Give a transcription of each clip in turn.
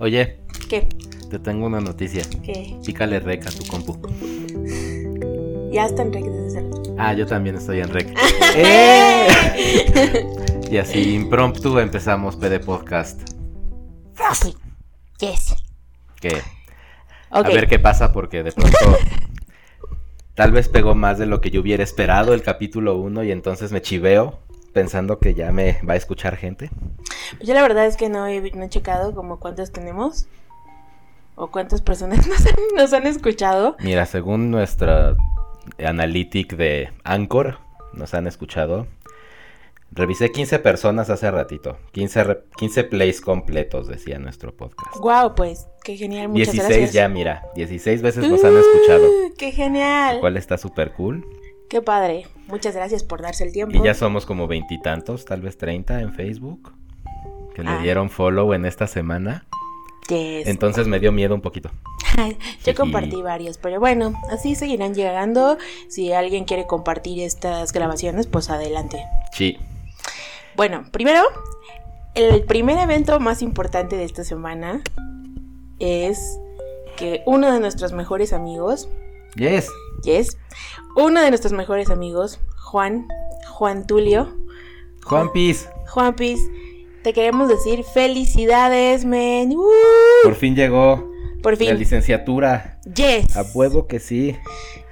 Oye, ¿Qué? te tengo una noticia. ¿Qué? Pícale rec a tu compu. Ya está en rec desde hace rato. Ah, yo también estoy en rec. ¡Eh! Y así impromptu empezamos PD Podcast. Yes. Que a ver qué pasa porque de pronto tal vez pegó más de lo que yo hubiera esperado el capítulo 1 y entonces me chiveo pensando que ya me va a escuchar gente. Pues yo la verdad es que no he, no he checado como cuántos tenemos. O cuántas personas nos han, nos han escuchado. Mira, según nuestra analytic de Anchor, nos han escuchado. Revisé 15 personas hace ratito. 15, re- 15 plays completos, decía nuestro podcast. Wow, pues, qué genial. Muchas 16 gracias. ya, mira. 16 veces nos han escuchado. Qué genial. Lo cual está súper cool. Qué padre. Muchas gracias por darse el tiempo. Y ya somos como veintitantos, tal vez 30 en Facebook. Que le Ah. dieron follow en esta semana. Yes. Entonces me dio miedo un poquito. Yo compartí varios, pero bueno, así seguirán llegando. Si alguien quiere compartir estas grabaciones, pues adelante. Sí. Bueno, primero, el primer evento más importante de esta semana es que uno de nuestros mejores amigos, Yes. yes, uno de nuestros mejores amigos, Juan, Juan Tulio, Juan Piz. Juan Piz, te queremos decir felicidades, men. ¡Uh! Por fin llegó. Por La fin, licenciatura. yes. A huevo que sí.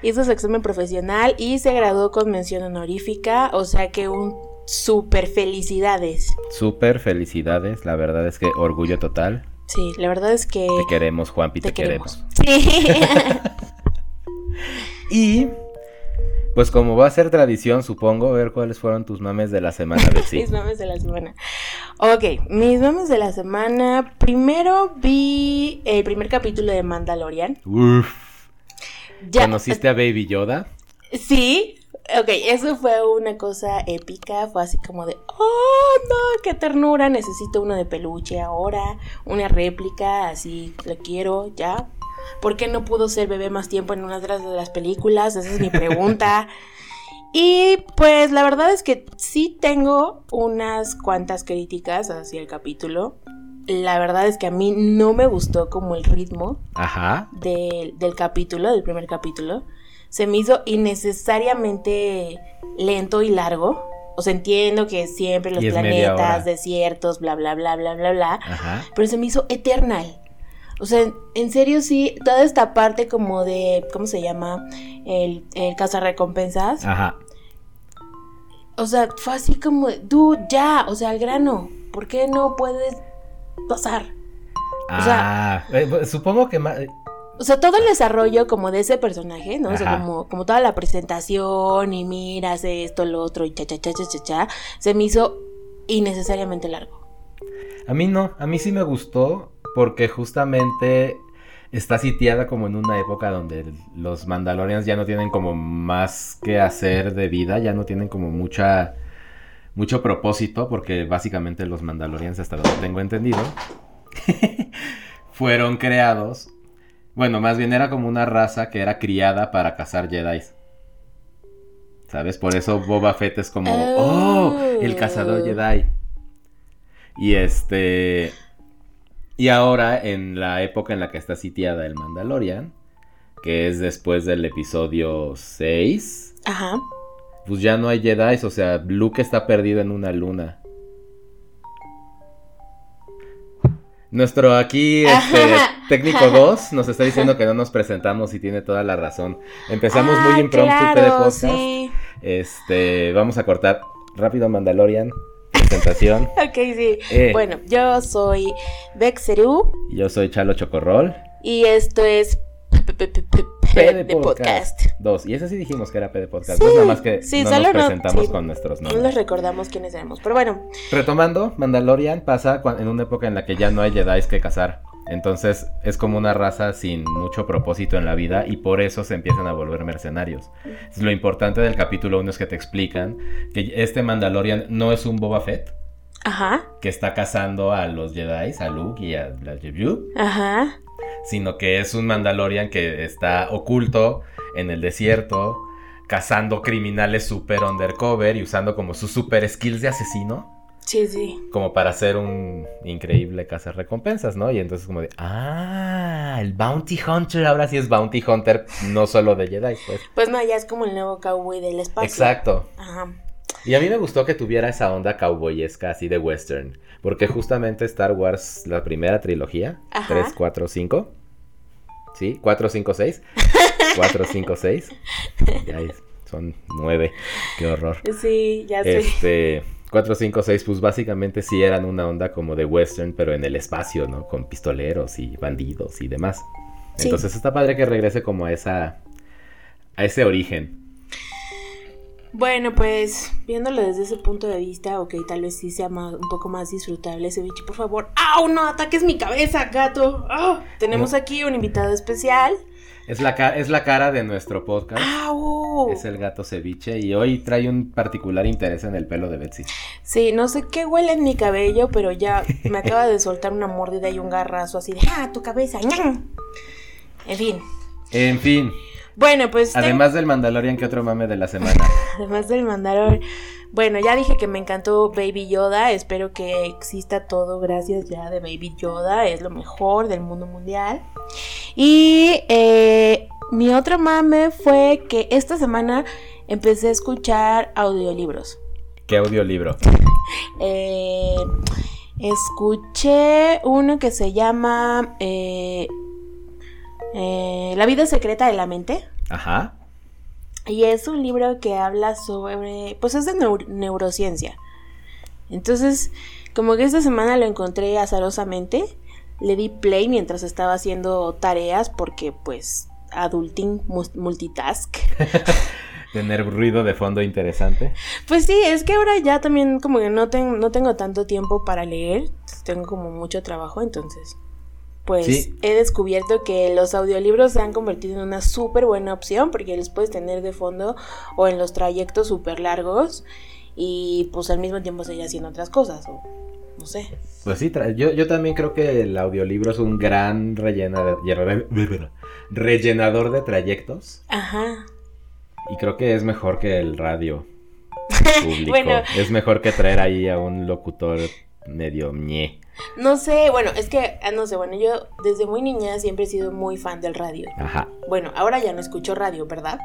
Hizo su examen profesional y se graduó con mención honorífica, o sea que un super felicidades. Súper felicidades. La verdad es que orgullo total. Sí, la verdad es que Te queremos, Juanpi, te, te queremos. queremos. Sí. Y pues como va a ser tradición, supongo, ver cuáles fueron tus mames de la semana, Betsy. Mis memes de la semana. Ok, mis memes de la semana. Primero vi el primer capítulo de Mandalorian. Uf. Ya, ¿Conociste a Baby Yoda? Sí. Ok, eso fue una cosa épica. Fue así como de, oh no, qué ternura. Necesito uno de peluche ahora. Una réplica, así lo quiero ya. ¿Por qué no pudo ser bebé más tiempo en una de las- películas? Esa es mi pregunta. Y pues la verdad es que sí tengo unas cuantas críticas hacia el capítulo. La verdad es que a mí no me gustó como el ritmo Ajá. del, del capítulo, del primer capítulo. Se me hizo innecesariamente lento y largo. O sea, entiendo que siempre los planetas, desiertos, bla, bla, bla, bla, bla, bla. Ajá. Pero se me hizo eternal. O sea, en- serio sí, toda esta parte como de, ¿cómo se llama? El, el cazarrecompensas. Ajá. O sea, fue así como, dude, ya, o sea, al grano. ¿Por qué no puedes pasar? O sea- Ah, eh, pues, supongo que más... O sea, todo el desarrollo como de ese personaje, ¿no? O sea, como, como toda la presentación y miras esto, lo otro y cha, cha, cha, cha, cha, cha, se me hizo innecesariamente largo. A mí no, a mí sí me gustó porque justamente está sitiada como en una época donde los Mandalorians ya no tienen como más que hacer de vida, ya no tienen como mucha mucho propósito porque básicamente los Mandalorians hasta donde tengo entendido fueron creados, bueno, más bien era como una raza que era criada para cazar Jedi. ¿Sabes? Por eso Boba Fett es como, oh, el cazador Jedi. Y este. Y ahora, en la época en la que está sitiada el Mandalorian, que es después del episodio 6, Ajá. pues ya no hay Jedi, o sea, Luke está perdido en una luna. Nuestro aquí, este, técnico 2, nos está diciendo que no nos presentamos y tiene toda la razón. Empezamos Ah, muy impromptu claro, de podcast. sí. Este, vamos a cortar rápido Mandalorian, presentación. Ok, sí. Eh. Bueno, yo soy Bexeru Yo soy Chalo Chocorrol. y esto es P- de podcast. Dos. Y ese sí dijimos que era P de podcast. Sí, no es nada más que sí, no solo nos no- presentamos sí. con nuestros No les nombres. recordamos quiénes éramos, pero bueno, Retomando, Mandalorian pasa en una época en la que ya no hay Jedi que cazar. Entonces es como una raza sin mucho propósito en la vida y por eso se empiezan a volver mercenarios. Lo importante del capítulo 1 es que te explican que este Mandalorian no es un Boba Fett ajá, que está cazando a los Jedi, a Luke y a la Jebu, ajá, sino que es un Mandalorian que está oculto en el desierto, cazando criminales super undercover y usando como sus super skills de asesino Sí, sí. Como para hacer un increíble recompensas, ¿no? Y entonces como de, ah, el Bounty Hunter ahora sí es Bounty Hunter, no solo de Jedi, pues. Pues no, ya es como el nuevo cowboy del espacio. Exacto. Ajá. Y a mí me gustó que tuviera esa onda cowboyesca así de western. Porque justamente Star Wars, la primera trilogía, Ajá. 3, 4, 5. ¿Sí? 4, 5, 6. 4, 5, 6. Ya son 9. Qué horror. Sí, ya sé. Este. 4, 5, 6, pues básicamente sí eran una onda como de western, pero en el espacio, ¿no? Con pistoleros y bandidos y demás. Sí. Entonces está padre que regrese como a esa. a ese origen. Bueno, pues viéndolo desde ese punto de vista, ok, tal vez sí sea más- un poco más disfrutable ese bicho, por favor. ¡Au! No ataques mi cabeza, gato. ¡Ah! Tenemos No. aquí un invitado especial. Es la, es la cara de nuestro podcast. ¡Au! Es el gato ceviche y hoy trae un particular interés en el pelo de Betsy. Sí, no sé qué huele en mi cabello, pero ya me acaba de soltar una mordida y un garrazo así de ¡Ah, tu cabeza! En fin. En fin, Bueno, pues además del Mandalorian, ¿qué otro mame de la semana? además del Mandalor. Bueno, ya dije que me encantó Baby Yoda. Espero que exista todo gracias ya de Baby Yoda. Es lo mejor del mundo mundial. Y eh, mi otro mame fue que esta semana empecé a escuchar audiolibros. ¿Qué audiolibro? Eh, escuché uno que se llama eh, eh, La vida secreta de la mente. Ajá. Y es un libro que habla sobre, pues es de neur- neurociencia. Entonces, como que esta semana lo encontré azarosamente, le di play mientras estaba haciendo tareas porque pues adulting multitask. Tener ruido de fondo interesante. Pues sí, es que ahora ya también como que no, ten- no tengo tanto tiempo para leer, tengo como mucho trabajo, entonces pues Sí. he descubierto que los audiolibros se han convertido en una súper buena opción porque los puedes tener de fondo o en los trayectos súper largos y pues al mismo tiempo seguir haciendo otras cosas o no sé. Pues sí, yo, yo también creo que el audiolibro es un gran rellena- rellenador de trayectos. Ajá. Y creo que es mejor que el radio público. Bueno. Es mejor que traer ahí a un locutor medio ñe. No sé, bueno, es que, ah, no sé, bueno, yo desde muy niña siempre he sido muy fan del radio. Ajá. Bueno, ahora ya no escucho radio, ¿verdad?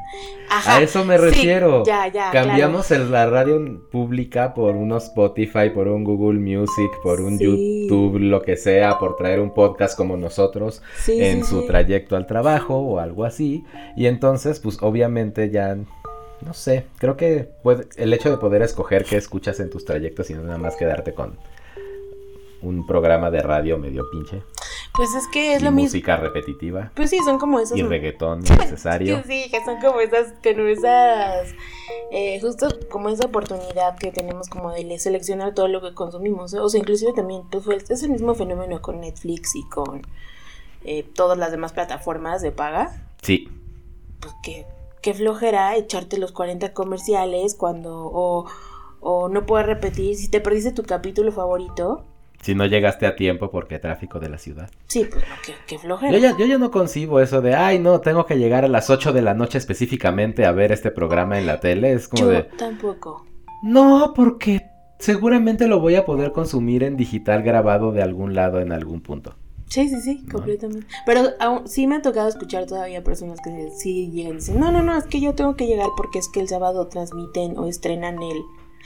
Ajá. A eso me Sí, refiero. ya, ya. Cambiamos el- la radio pública por un Spotify, por un Google Music, por un Sí. YouTube, lo que sea, por traer un podcast como nosotros. Sí, en su trayecto al trabajo o algo así. Y entonces, pues obviamente ya, no sé, creo que puede- el hecho de poder escoger qué escuchas en tus trayectos y no nada más quedarte con un programa de radio medio pinche Pues es que es y lo mismo. música repetitiva Pues sí, son como esas. y reggaetón necesario. Que sí, que son como esas, como esas, eh, justo como esa oportunidad que tenemos como de le- seleccionar todo lo que consumimos, ¿eh? o sea, inclusive también pues, fue- es el mismo fenómeno con Netflix y con eh, todas las demás plataformas de paga, Sí, pues que qué flojera echarte los 40 comerciales cuando, o, o no puedes repetir, si te perdiste tu capítulo favorito, si no llegaste a tiempo porque tráfico de la ciudad. sí, pues no, qué, qué flojera. Yo ya, yo ya no concibo eso de, ay, no, tengo que llegar a las 8 de la noche específicamente a ver este programa en la tele. Es como Yo de, tampoco. no, porque seguramente lo voy a poder consumir en digital grabado de algún lado en algún punto. Sí, sí, sí, ¿No? completamente. Pero aún, sí me ha tocado escuchar todavía personas que sí llegan y dicen, no, no, no, es que yo tengo que llegar porque es que el sábado transmiten o estrenan el...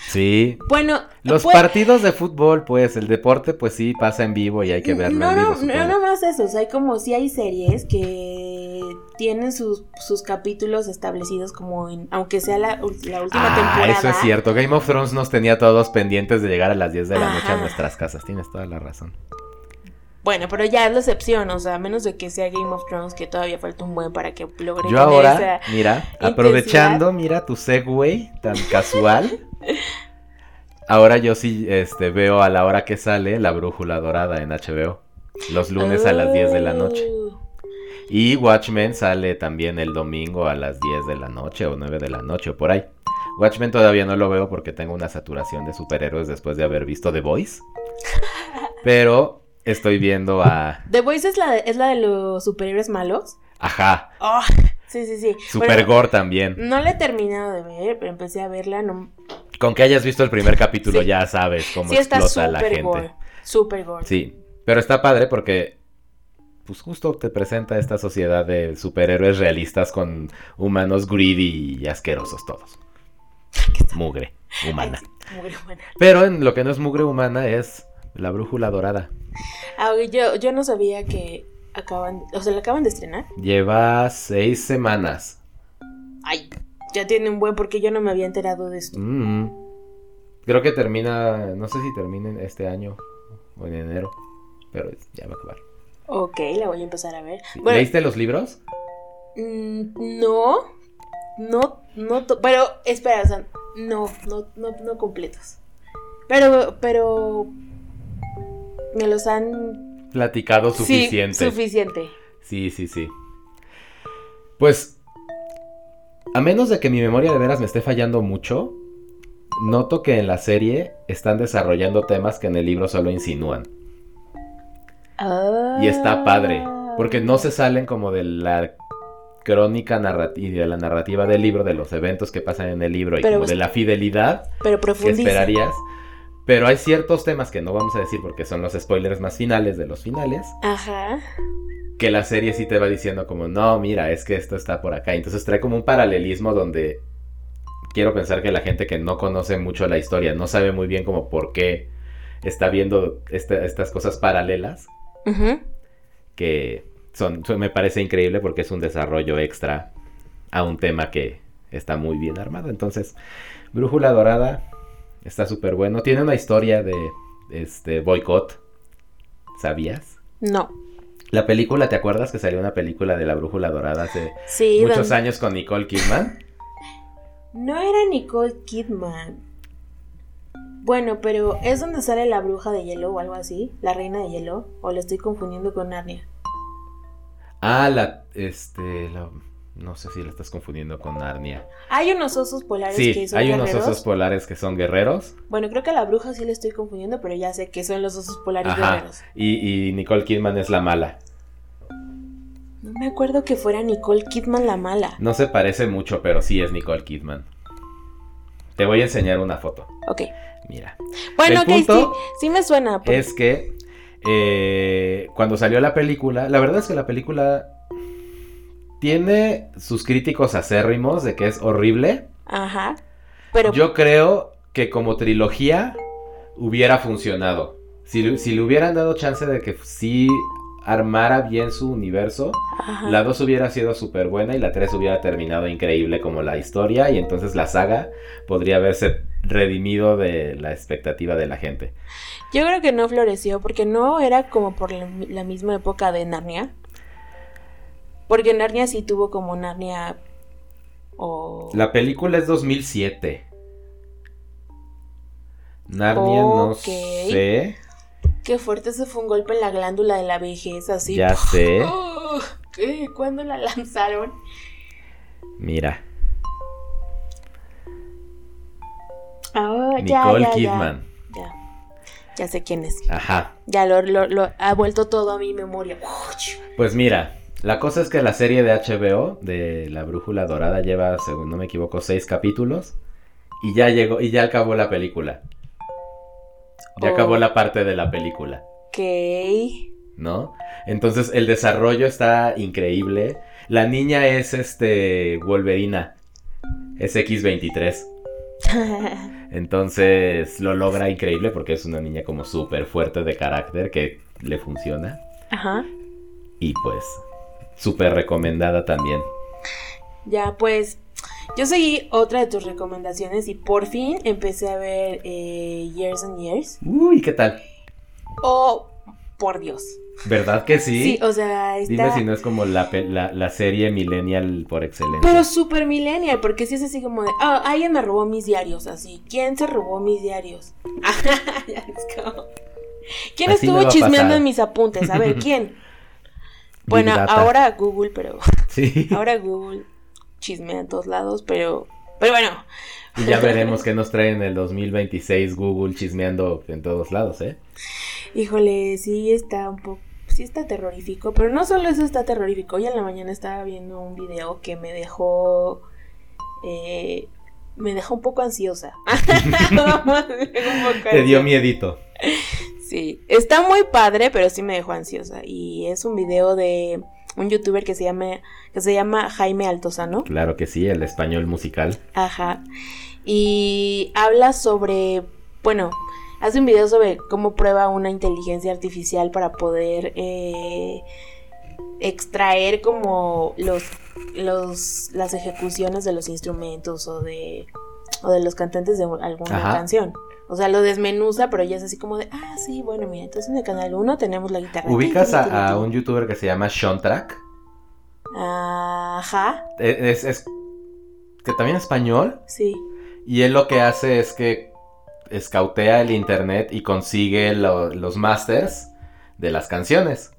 Sí. Bueno, Los pues- partidos de fútbol, pues, el deporte, pues sí, pasa en vivo y hay que verlo no, en vivo. no, no, supongo. no más eso, o sea, hay como sí hay series que tienen sus, sus capítulos establecidos como en, aunque sea la, la última Ah, temporada. eso es cierto. Game of Thrones nos tenía todos pendientes de llegar a las 10 de la noche a nuestras casas. Tienes toda la razón. Bueno, pero ya es la excepción, o sea, a menos de que sea Game of Thrones, que todavía falta un buen para que logre Yo tener ahora, esa- mira, aprovechando, mira tu segue tan casual. Ahora yo sí este, veo a la hora que sale la brújula dorada en HBO. Los lunes a las 10 de la noche. Y Watchmen sale también el domingo a las 10 de la noche o 9 de la noche o por ahí. Watchmen todavía no lo veo porque tengo una saturación de superhéroes después de haber visto The Voice. Pero estoy viendo a... The Voice es la de, es la de los superhéroes malos. Ajá, Oh, sí, sí, sí. Super Bueno, Gore también. No la he terminado de ver, pero empecé a verla. No, Con que hayas visto el primer capítulo Sí. ya sabes cómo Sí está explota la gente. gore. Súper gore. Sí, pero está padre porque pues justo te presenta esta sociedad de superhéroes realistas con humanos greedy y asquerosos todos. Mugre humana. Mugre humana. Pero en lo que no es mugre humana es la brújula dorada. Ah, yo, yo no sabía que acaban, o sea, la acaban de estrenar. Lleva seis semanas. Ay, ya tiene un buen porque yo no me había enterado de esto. Mm. Creo que termina, no sé si termina este año o en enero, pero ya va a acabar. Ok, la voy a empezar a ver. Bueno, ¿Leíste los libros? mm, no, no, no, pero espera, o sea, no, no, no, no completos. Pero, pero me los han Platicado suficiente. Sí, suficiente. Sí, sí, sí. Pues, a menos de que mi memoria de veras me esté fallando mucho, noto que en la serie están desarrollando temas que en el libro solo insinúan. Y está padre, porque no se salen como de la crónica narrativa, de la narrativa del libro, de los eventos que pasan en el libro y Pero como de la fidelidad Pero que esperarías. Pero hay ciertos temas que no vamos a decir porque son los spoilers más finales de los finales, Ajá. que la serie sí te va diciendo como, no, mira, es que esto está por acá. Entonces trae como un paralelismo donde quiero pensar que la gente que no conoce mucho la historia, no sabe muy bien como por qué está viendo estas cosas paralelas, Ujú. que son- me parece increíble porque es un desarrollo extra a un tema que está muy bien armado. Entonces, Brújula Dorada está súper bueno. Tiene una historia de este boicot. ¿Sabías? No. La película, ¿te acuerdas que salió una película de la Brújula Dorada hace Sí, muchos don- años con Nicole Kidman? No era Nicole Kidman. Bueno, pero ¿es donde sale la bruja de hielo o algo así? ¿La reina de hielo? ¿O lo estoy confundiendo con Narnia? Ah, la, este, la- no sé si la estás confundiendo con Narnia. Hay unos osos polares Sí, que son hay unos guerreros. osos polares que son guerreros. Bueno, creo que a la bruja sí le estoy confundiendo, pero ya sé que son los osos polares Ajá. guerreros. Y, y Nicole Kidman es la mala. No me acuerdo que fuera Nicole Kidman la mala. No se parece mucho, pero sí es Nicole Kidman. Te voy a enseñar una foto. Ok. Mira. Bueno, El ok, sí, punto sí me suena. por- Es que eh, cuando salió la película, la verdad es que la película tiene sus críticos acérrimos de que es horrible. Ajá. Pero Yo creo que como trilogía hubiera funcionado. Si, le- si le hubieran dado chance de que sí armara bien su universo, ajá. la 2 hubiera sido súper buena y la 3 hubiera terminado increíble como la historia y entonces la saga podría haberse redimido de la expectativa de la gente. Yo creo que no floreció porque no era como por la, la misma época de Narnia. Porque Narnia sí tuvo como Narnia o... La película es 2007. Narnia no sé, Qué fuerte, ese fue un golpe en la glándula de la vejez, así. ya sé. Oh, ¿qué? ¿Cuándo la lanzaron? Mira, ya, Nicole ya, ya. Kidman. Ya. Ya sé quién es. Ajá. Ya lo, lo- lo- ha vuelto todo a mi memoria. Pues mira, la cosa es que la serie de HBO de La Brújula Dorada lleva, según no me equivoco, seis capítulos y ya llegó y ya acabó la película. Ya Oh. acabó la parte de la película, Ok. ¿no? Entonces el desarrollo está increíble. La niña es este Wolverina, es X23. Entonces lo logra increíble porque es una niña como súper fuerte de carácter que le funciona. Ajá. Y pues súper recomendada también. Ya, pues. Yo seguí otra de tus recomendaciones y por fin empecé a ver eh, Years and Years. Uy, ¿qué tal? Oh, por Dios. ¿Verdad que sí? Sí, o sea, está. Dime si no es como la, la, la serie millennial por excelencia. Pero super millennial, porque si es así como de, ah, alguien me robó mis diarios, así. ¿Quién se robó mis diarios? ¿Quién Así estuvo chismeando en mis apuntes? A ver, ¿quién? Bueno, ahora Google, pero Sí. ahora Google chismea en todos lados, pero pero bueno, Y ya veremos qué nos trae en el 2026 Google chismeando en todos lados, ¿eh? híjole, sí está un poco sí está terrorífico, pero no solo eso está terrorífico. Hoy en la mañana estaba viendo un video que me dejó eh, me dejó un poco ansiosa. Te dio miedito. Sí, está muy padre, pero sí me dejó ansiosa. Y es un video de un youtuber que se llama, que se llama Jaime Altozano. Claro que sí, el español musical. Ajá. Y habla sobre, bueno, hace un video sobre cómo prueba una inteligencia artificial para poder eh, extraer como los, los, las ejecuciones de los instrumentos o de, o de los cantantes de alguna canción. O sea, lo desmenuza, pero ya es así como de, ah, sí, bueno, mira, entonces en el canal 1 tenemos la guitarra. ¿Ubicas a, un youtuber que se llama Sean Track? Ajá. E, es, es, que también español. Sí. Y él lo que hace es que escautea el internet y consigue los masters de las canciones.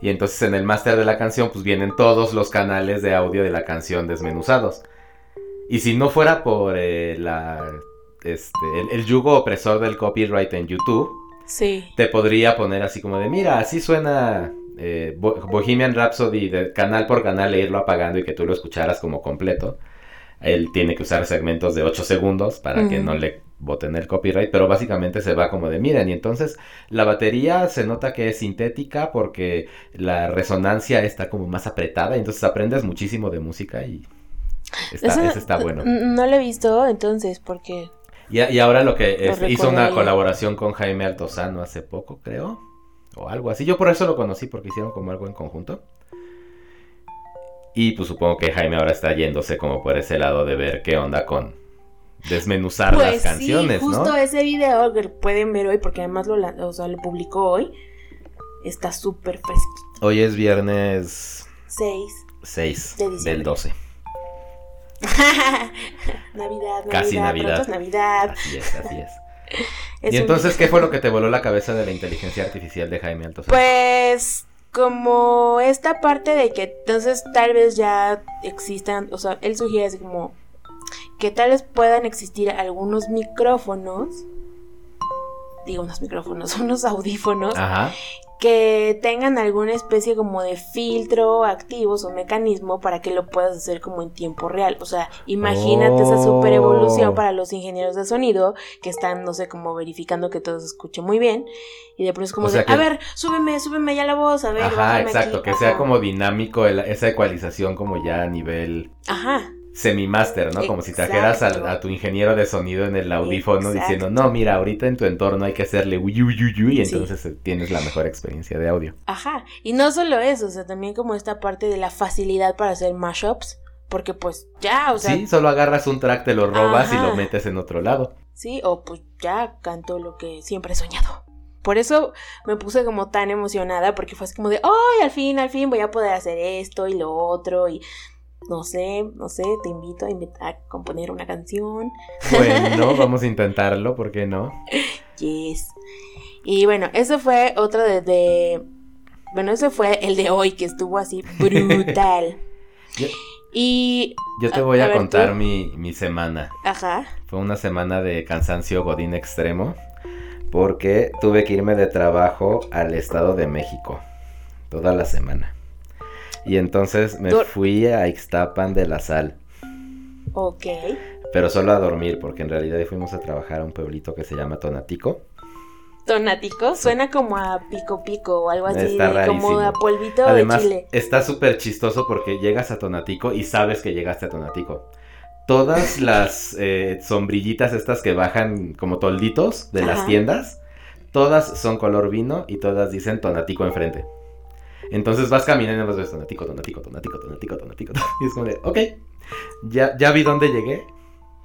Y entonces en el máster de la canción pues vienen todos los canales de audio de la canción desmenuzados. Y si no fuera por eh, la este, el, yugo opresor del copyright en YouTube, sí. te podría poner así como de, mira, así suena eh, Bohemian Rhapsody de canal por canal e irlo apagando y que tú lo escucharas como completo. Él tiene que usar segmentos de 8 segundos para que no le voten el copyright, pero básicamente se va como de miren, y entonces la batería se nota que es sintética porque la resonancia está como más apretada, y entonces aprendes muchísimo de música y está, está bueno. No lo he visto entonces porque y, ahora lo que hizo una colaboración con Jaime Altozano hace poco, creo. O algo así. Yo por eso lo conocí, porque hicieron como algo en conjunto. Y pues supongo que Jaime ahora está yéndose como por ese lado de ver qué onda con desmenuzar las pues canciones, sí, justo ese video que pueden ver hoy, porque además lo, o sea, lo publicó hoy, está súper fresquito. Hoy es viernes 6. 6 del 12. Navidad, Navidad, Casi Navidad. Navidad. Así es, así es. ¿Y entonces qué fue lo que te voló la cabeza de la inteligencia artificial de Jaime Altos? Pues como esta parte de que entonces tal vez ya existan, o sea, él sugiere así como que tal vez puedan existir algunos micrófonos, digo unos micrófonos, unos audífonos Ajá que tengan alguna especie como de filtro activos o mecanismo para que lo puedas hacer como en tiempo real. O sea, imagínate esa super evolución oh. para los ingenieros de sonido que están, no sé, como verificando que todo se escuche muy bien. Y de pronto es como de, a ver, súbeme, súbeme ya la voz, a ver. Ajá, exacto, que sea como dinámico esa ecualización como ya a nivel... Ajá semi-master, ¿no? Como si trajeras a, a, tu ingeniero de sonido en el audífono diciendo, no, mira, ahorita en tu entorno hay que hacerle uy, y entonces eh, tienes la mejor experiencia de audio. Ajá, y no solo eso, o sea, también como esta parte de la facilidad para hacer mashups, porque pues ya, o sea... Sí, solo agarras un track, te lo robas y lo metes en otro lado. Sí, o pues ya canto lo que siempre he soñado. Por eso me puse como tan emocionada, porque fue así como de, ¡ay, al fin, al fin voy a poder hacer esto y lo otro! Y no sé, no sé, te invito a, a componer una canción. Bueno, vamos a intentarlo, ¿por qué no? Yes. Y bueno, ese fue otro de, bueno, ese fue el de hoy que estuvo así brutal. y yo te voy a, contar mi, mi semana. Ajá. Fue una semana de cansancio godín extremo porque tuve que irme de trabajo al Estado de México toda la semana. Y entonces me fui a Ixtapan de la Sal. Ok. Pero solo a dormir, porque en realidad fuimos a trabajar a un pueblito que se llama Tonatico. Tonatico suena como a pico pico o algo así, como a polvito Además, de chile. Está súper chistoso porque llegas a Tonatico y sabes que llegaste a Tonatico. Todas las eh, sombrillitas estas que bajan como tolditos de las tiendas, todas son color vino y todas dicen Tonatico enfrente. Entonces vas caminando y vas ves tonatico, tonatico, tonatico, tonatico, tonatico. Y es como de, ok, ya, ya vi dónde llegué.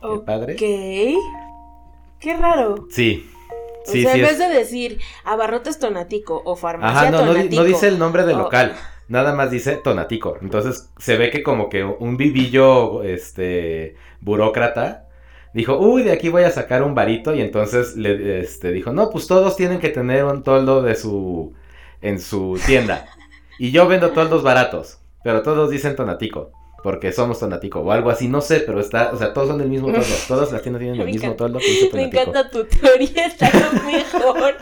Qué padre. Ok. Qué raro. Sí. Sí, o sea, en vez de decir abarrotes tonatico o farmacia Ajá, no, tonatico, no, dice el nombre del local. Nada más dice tonatico. Entonces se ve que como que un vivillo, este, burócrata, dijo, uy, de aquí voy a sacar un varito. Y entonces le este, dijo, no, pues todos tienen que tener un toldo de su, en su tienda. Y yo vendo toldos baratos, pero todos dicen tonatico, porque somos tonatico o algo así, no sé, pero está, o sea, todos son del mismo toldo, todas las tiendas tienen el mismo toldo Me encanta tu teoría, está lo mejor.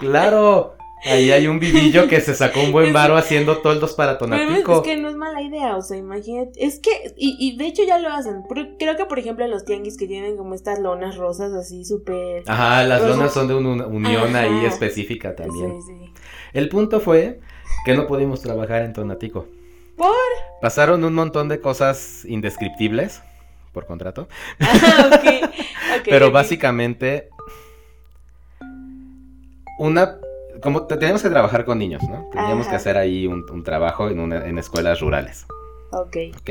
claro. Ahí hay un vivillo que se sacó un buen varo haciendo toldos para Pero Tonatico. es que no es mala idea, o sea, imagínate. Es que, y, y de hecho ya lo hacen. Pero creo que, por ejemplo, los tianguis que tienen como estas lonas rosas así súper. Ajá, las lonas son de una unión Ajá. ahí específica también. Sí, sí. El punto fue que no pudimos trabajar en Tonatico. ¿Por? Pasaron un montón de cosas indescriptibles por contrato, Ah, ok. ok, pero básicamente una como te- teníamos que trabajar con niños, ¿no? Teníamos Ajá. que hacer ahí un, un trabajo en, una- en escuelas rurales, Ok. ¿ok?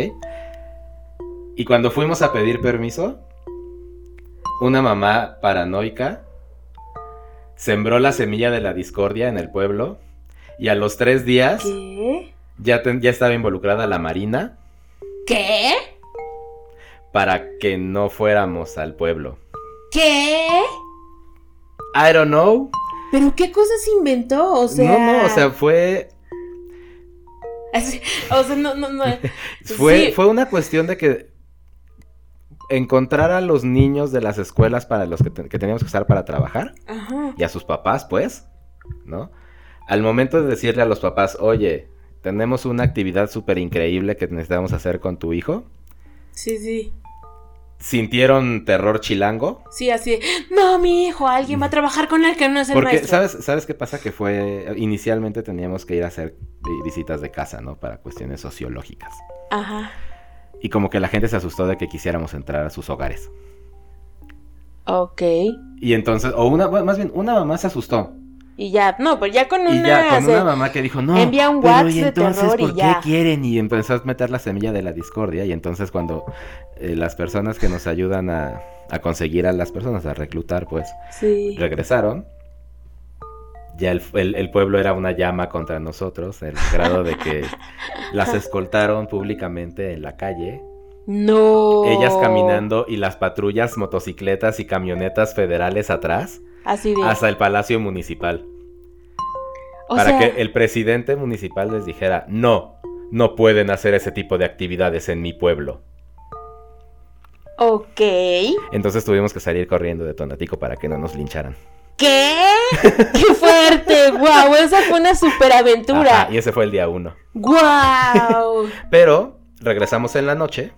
Y cuando fuimos a pedir permiso, una mamá paranoica sembró la semilla de la discordia en el pueblo y a los tres días ¿Qué? ya, ya estaba involucrada la marina ¿Qué? para que no fuéramos al pueblo. ¿Qué? I don't know. ¿Pero qué cosas inventó? O sea. No, no, o sea, fue o sea, no, no, no. fue, Sí. fue una cuestión de que encontrar a los niños de las escuelas para los que, te- que teníamos que estar para trabajar Ajá. y a sus papás, pues, ¿no? Al momento de decirle a los papás, oye, tenemos una actividad súper increíble que necesitamos hacer con tu hijo, Sí, sí. sintieron terror chilango. Sí, así. No, mi hijo, alguien va a trabajar con él que no es el Porque, maestro. ¿sabes, ¿sabes qué pasa? Que fue, inicialmente teníamos que ir a hacer vi- visitas de casa, ¿no? Para cuestiones sociológicas. Ajá. Y como que la gente se asustó de que quisiéramos entrar a sus hogares. Ok. Y entonces, o una, más bien, una mamá se asustó. Y ya, no, pues ya con una. Y ya, con se- una mamá que dijo, no, envía un pero WhatsApp ¿y de entonces y por qué ya. quieren? Y empezó a meter la semilla de la discordia. Y entonces cuando eh, las personas que nos ayudan a, a conseguir a las personas, a reclutar, pues, Sí. regresaron. Ya el, el- el pueblo era una llama contra nosotros, el grado de que las escoltaron públicamente en la calle, No. ellas caminando y las patrullas, motocicletas y camionetas federales atrás, Así de. hasta el palacio municipal, o para sea, que el presidente municipal les dijera, no, no pueden hacer ese tipo de actividades en mi pueblo. Ok. Entonces tuvimos que salir corriendo de Tonatico para que no nos lincharan. ¿Qué? ¡Qué fuerte! ¡Guau! Esa fue una superaventura. Ajá, y ese fue el día uno. ¡Guau! Pero regresamos en la noche,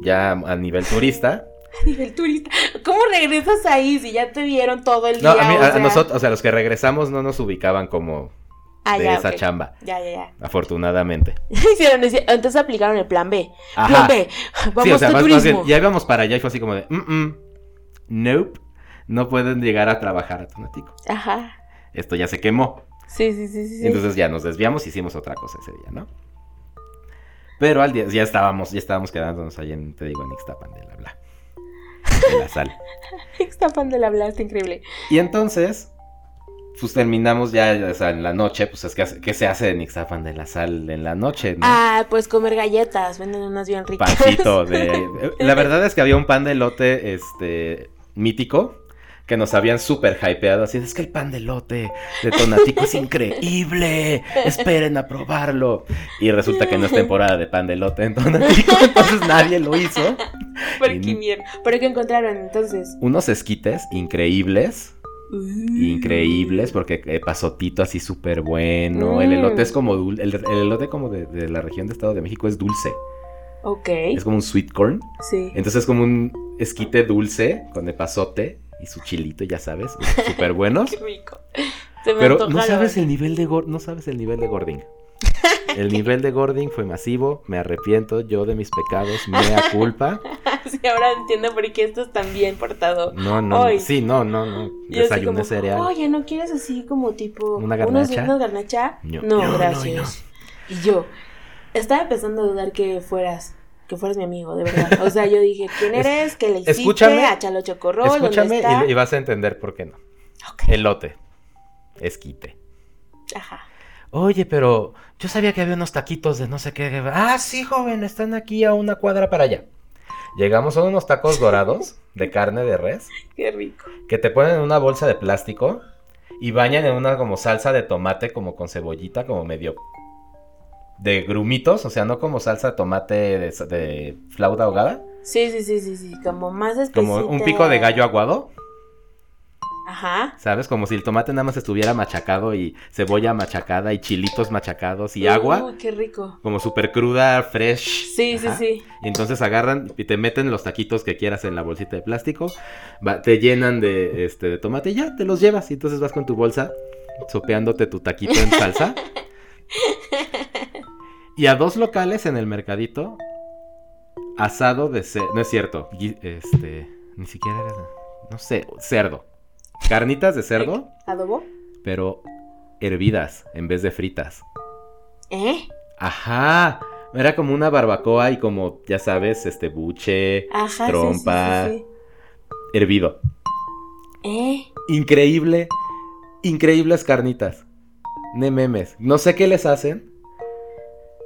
ya a nivel turista. Nivel turista. ¿Cómo regresas ahí si ya te vieron todo el No, día? a, mí- o a sea? nosotros, o sea, los que regresamos no nos ubicaban como Ah, de ya, esa chamba, Ya, ya, ya. afortunadamente. Hicieron Entonces aplicaron el plan B. Ajá. Plan B. Vamos sí, o sea, a más, más turismo. bien, ya íbamos para allá y fue así como de, "Mm, mm, nope, no pueden llegar a trabajar a Tonatico. Ajá. Esto ya se quemó. Sí, sí, sí, sí. sí. Entonces ya nos desviamos y hicimos otra cosa ese día, ¿no? Pero al día ya estábamos, ya estábamos quedándonos ahí en, te digo, en Ixtapan de la bla. De la sal. Ixtapan de la Bla, está increíble. Y entonces, pues terminamos ya, o sea, en la noche, pues es que, hace- ¿qué se hace en Ixtapan de la sal en la noche, no? Ah, pues comer galletas. Venden unas bien ricas. Pancito de... La verdad es que había un pan de elote, este, mítico, que nos habían súper hypeado, así, es que el pan de elote de Tonatico es increíble, esperen a probarlo. Y resulta que no es temporada de pan de elote en Tonatico, entonces nadie lo hizo. Pero qué mierda. ¿Pero qué encontraron entonces? Unos esquites increíbles, increíbles, porque eh, pasotito así súper bueno. El Mm. elote es como dulce. El, el elote como de, de la región de Estado de México es dulce. Ok. Es como un sweet corn. Sí. Entonces es como un esquite dulce con epazote y su chilito, ya sabes, súper buenos. Qué rico. Se me Pero no sabes el nivel de no sabes el nivel de gording. El nivel de gording fue masivo, me arrepiento yo de mis pecados, mea culpa. Sí, ahora entiendo por qué estás tan bien portado. No, no, sí, no, no, no. Desayuné como, cereal. Oye, ¿no quieres así como tipo... ¿Una unos- garnacha? ¿Una garnacha? No. No, No, no, gracias. Y yo, estaba empezando a dudar que fueras... Que fueras mi amigo, de verdad. O sea, yo dije, ¿quién Es- eres? ¿Qué le hiciste? escúchame, a Chalo Chocorrol, ¿dónde Escúchame está? y, y vas a entender por qué no. Ok, Elote. Esquite. Ajá. Oye, pero yo sabía que había unos taquitos de no sé qué. Ah, sí, joven, están aquí a una cuadra para allá. Llegamos a unos tacos dorados de carne de res Qué rico. que te ponen en una bolsa de plástico y bañan en una como salsa de tomate como con cebollita, como medio de grumitos, o sea, no como salsa de tomate de, de flauta ahogada, Sí, sí, sí, sí, sí. Como más específico. como un pico de gallo aguado. Ajá. ¿Sabes? Como si el tomate nada más estuviera machacado y cebolla machacada y chilitos machacados y agua. Uy, qué rico. Como súper cruda, fresh. Sí, sí, sí. Y entonces agarran y te meten los taquitos que quieras en la bolsita de plástico. va- te llenan de, este, de tomate y ya te los llevas. Y entonces vas con tu bolsa sopeándote tu taquito en salsa. y a dos locales en el mercadito. Asado de cerdo. No es cierto. Este. Ni siquiera era. No sé. Cerdo. Carnitas de cerdo, ¿Adobo? pero hervidas en vez de fritas. ¿Eh? Ajá. Era como una barbacoa y como, ya sabes, este buche, Ajá. sí, Trompa. sí, sí. hervido. ¿Eh? Increíble, increíbles carnitas. Ne memes. No sé qué les hacen.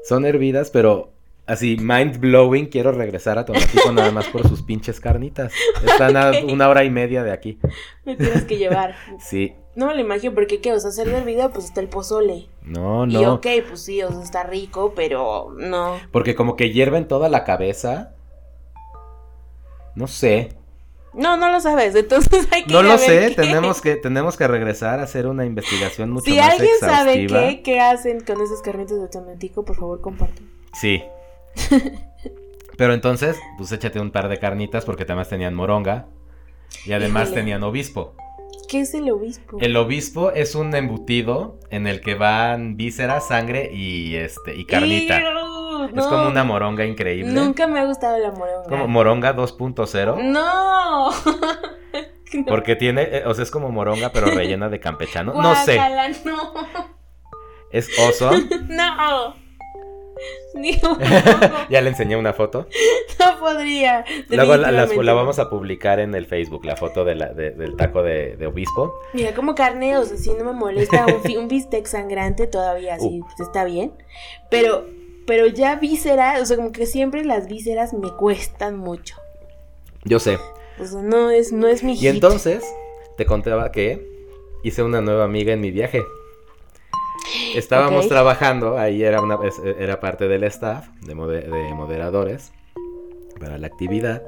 Son hervidas, pero así, mind blowing. Quiero regresar a Tonatico nada más por sus pinches carnitas. Están a una hora y media de aquí. Me tienes que llevar. Sí. No me lo imagino porque, ¿qué? O sea, hacer hervida, pues está el pozole. No, Y no. ok, pues sí, o sea, está rico, pero no. Porque como que hierven toda la cabeza. No sé. No, no lo sabes, entonces hay que No lo sé, qué. tenemos que, tenemos que regresar a hacer una investigación mucho Si más alguien sabe qué, qué hacen con esas carnitas de tomatico, por favor, compartan. Sí. Pero entonces, pues échate un par de carnitas porque además tenían moronga. Y además Híjole. tenían obispo. ¿Qué es el obispo? El obispo es un embutido en el que van vísceras, sangre y este y carnita. Es no. como una moronga increíble. Nunca me ha gustado la moronga. Como moronga 2.0. No. Porque tiene, eh, o sea, es como moronga pero rellena de campechano. No sé, no. es oso. No. Ya le enseñé una foto. no podría. Luego la, la- definitivamente la no. vamos a publicar en el Facebook, la foto de la- de- del taco de, de obispo. Mira, como carne, o sea, si no me molesta un, bistec sangrante todavía así Uh. pues, está bien. Pero, pero ya vísceras, o sea, como que siempre las vísceras me cuestan mucho. Yo sé. O sea, no es, no es mi Y hit. entonces te contaba que hice una nueva amiga en mi viaje. Estábamos trabajando, ahí era, una, era parte del staff, de, de moderadores, para la actividad.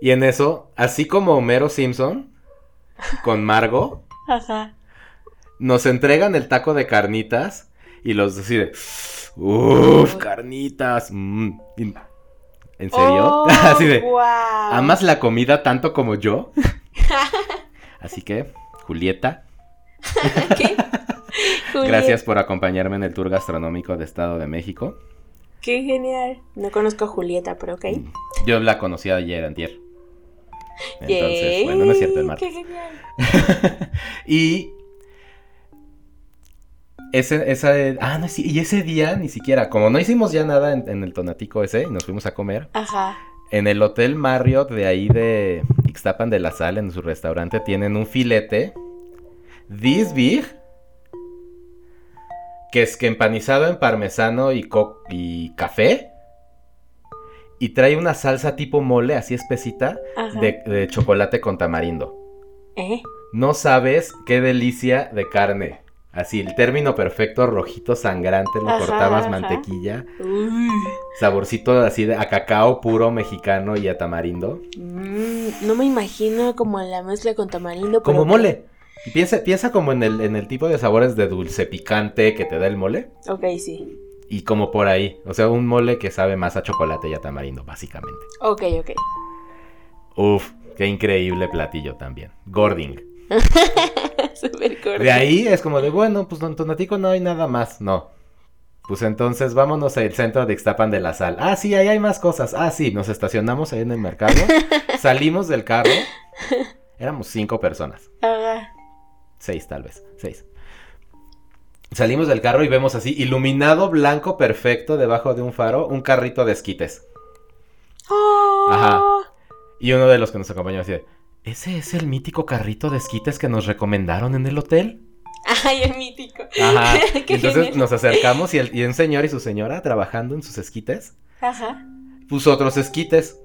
Y en eso, así como Homero Simpson, con Margo, Ajá. nos entregan el taco de carnitas y los decide, uff, carnitas. mm". ¿En serio? Oh, así de, guau. ¿amas la comida tanto como yo? Así que, Julieta, ¿Qué? Gracias por acompañarme en el tour gastronómico de Estado de México. Qué genial. No conozco a Julieta, pero ok. Yo la conocí ayer, antier. Entonces, bueno, no es cierto, el martes. Qué genial. y ese, esa, ah, no, sí, y ese día ni siquiera, como no hicimos ya nada en, en el tonatico ese y nos fuimos a comer, Ajá. en el Hotel Marriott de ahí de Ixtapan de la Sal, en su restaurante, tienen un filete this big, que es que empanizado en parmesano y, co- y café, y trae una salsa tipo mole, así espesita, de chocolate con tamarindo. ¿Eh? No sabes qué delicia de carne. Así, el término perfecto, rojito, sangrante, lo Ajá, cortabas ajá. mantequilla, Uy. saborcito así de a cacao puro mexicano y a tamarindo. Mm, no me imagino como la mezcla con tamarindo. Como pero- mole. Piensa, piensa como en el, en el tipo de sabores de dulce picante que te da el mole. Ok, sí. Y como por ahí. O sea, un mole que sabe más a chocolate y a tamarindo, básicamente. Ok, ok. Uf, qué increíble platillo también. Gording. Súper corto. De ahí es como de, bueno, pues Don Tonatico no hay nada más. No. Pues entonces vámonos al centro de Ixtapan de la Sal. Ah, sí, ahí hay más cosas. Ah, sí, nos estacionamos ahí en el mercado. Salimos del carro. Éramos cinco personas. Ajá. Seis, tal vez. Seis. Salimos del carro y vemos así, iluminado blanco perfecto debajo de un faro, un carrito de esquites. Oh, Ajá. Y uno de los que nos acompañó decía, ¿ese es el mítico carrito de esquites que nos recomendaron en el hotel? Ay, el mítico. Ajá. Entonces genial. nos acercamos y, el, y un señor y su señora trabajando en sus esquites, Ajá. puso otros esquites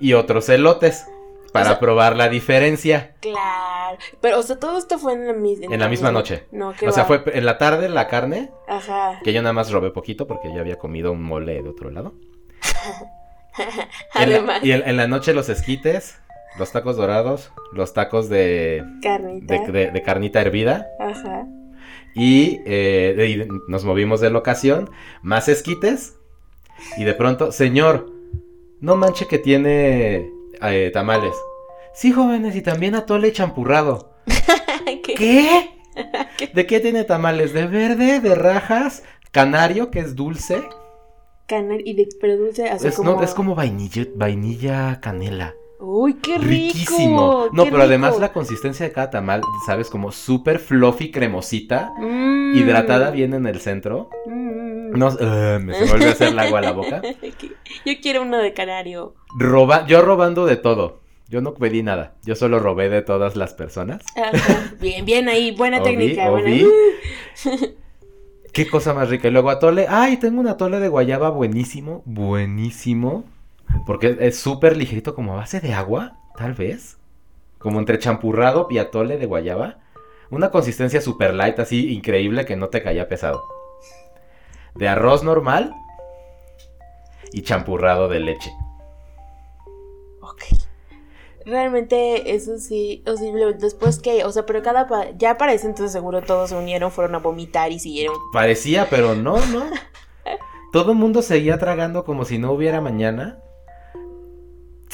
y otros elotes para O sea- probar la diferencia. Claro. Pero, o sea, todo esto fue en la, mis- En la misma noche. No, qué O sea, fue en la tarde la carne, Ajá. que yo nada más robé poquito porque ya había comido un mole de otro lado. En la- Además. y en, en la noche los esquites los tacos dorados, los tacos de, Carnita. de, de- de carnita hervida. Ajá. Y, eh, y nos movimos de locación, más esquites. Y de pronto, señor, no manche que tiene eh, tamales. Sí, jóvenes, y también atole champurrado. ¿Qué? ¿Qué? ¿De qué tiene tamales? ¿De verde, de rajas, canario, que es dulce? Canel y de pero dulce, Es, como... no, es como vainilla, vainilla canela. Uy, qué rico. Riquísimo. No, qué pero además la consistencia de cada tamal, ¿sabes? Como súper fluffy, cremosita, Mm. hidratada bien en el centro. Mm. No, uh, me se volvió a hacer el agua a la boca. Yo quiero uno de canario. Roba, yo robando de todo. Yo no pedí nada. Yo solo robé de todas las personas. Ajá. Bien, bien ahí, buena Obi, técnica. buena- obi. Qué cosa más rica. Y luego atole. Ay, tengo un atole de guayaba buenísimo. Buenísimo. Porque es súper ligerito, como a base de agua, tal vez. Como entre champurrado y atole de guayaba. Una consistencia súper light, así increíble que no te caía pesado. De arroz normal y champurrado de leche. Ok. Realmente, eso sí, o sea, después que, o sea, pero cada, pa- ya para ese entonces seguro todos se unieron, fueron a vomitar y siguieron. Parecía, pero no, no. Todo el mundo seguía tragando como si no hubiera mañana.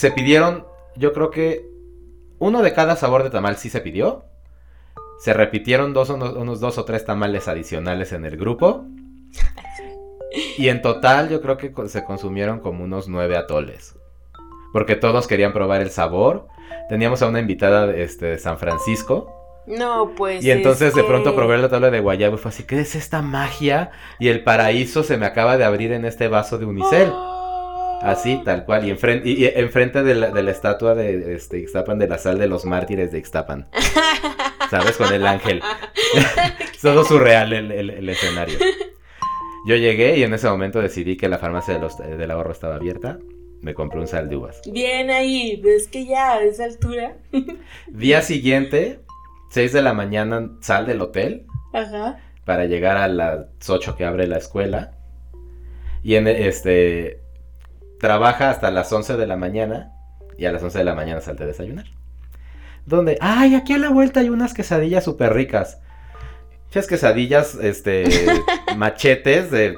Se pidieron, yo creo que uno de cada sabor de tamal sí se pidió. Se repitieron dos, unos, unos dos o tres tamales adicionales en el grupo. Y en total yo creo que se consumieron como unos nueve atoles. Porque todos querían probar el sabor. Teníamos a una invitada de, este, de San Francisco. No, pues. Y entonces de pronto probé la tabla de guayaba y fue así, ¿qué es esta magia? Y el paraíso se me acaba de abrir en este vaso de unicel. Ah. Así, tal cual. Y enfrente, y, y enfrente de, la, de la estatua de este, Ixtapan, de la sal de los mártires de Ixtapan. ¿Sabes? Con el ángel. Todo surreal el, el- el escenario. Yo llegué y en ese momento decidí que la farmacia de los, del ahorro estaba abierta. Me compré un sal de uvas. Bien ahí, ves que ya a esa altura. Día siguiente, 6 de la mañana, sal del hotel. Ajá. para llegar a las 8 que abre la escuela. Y en este trabaja hasta las 11 de la mañana y a las 11 de la mañana salte a desayunar. Donde, ay, aquí a la vuelta hay unas quesadillas súper ricas. Esas quesadillas, este, machetes de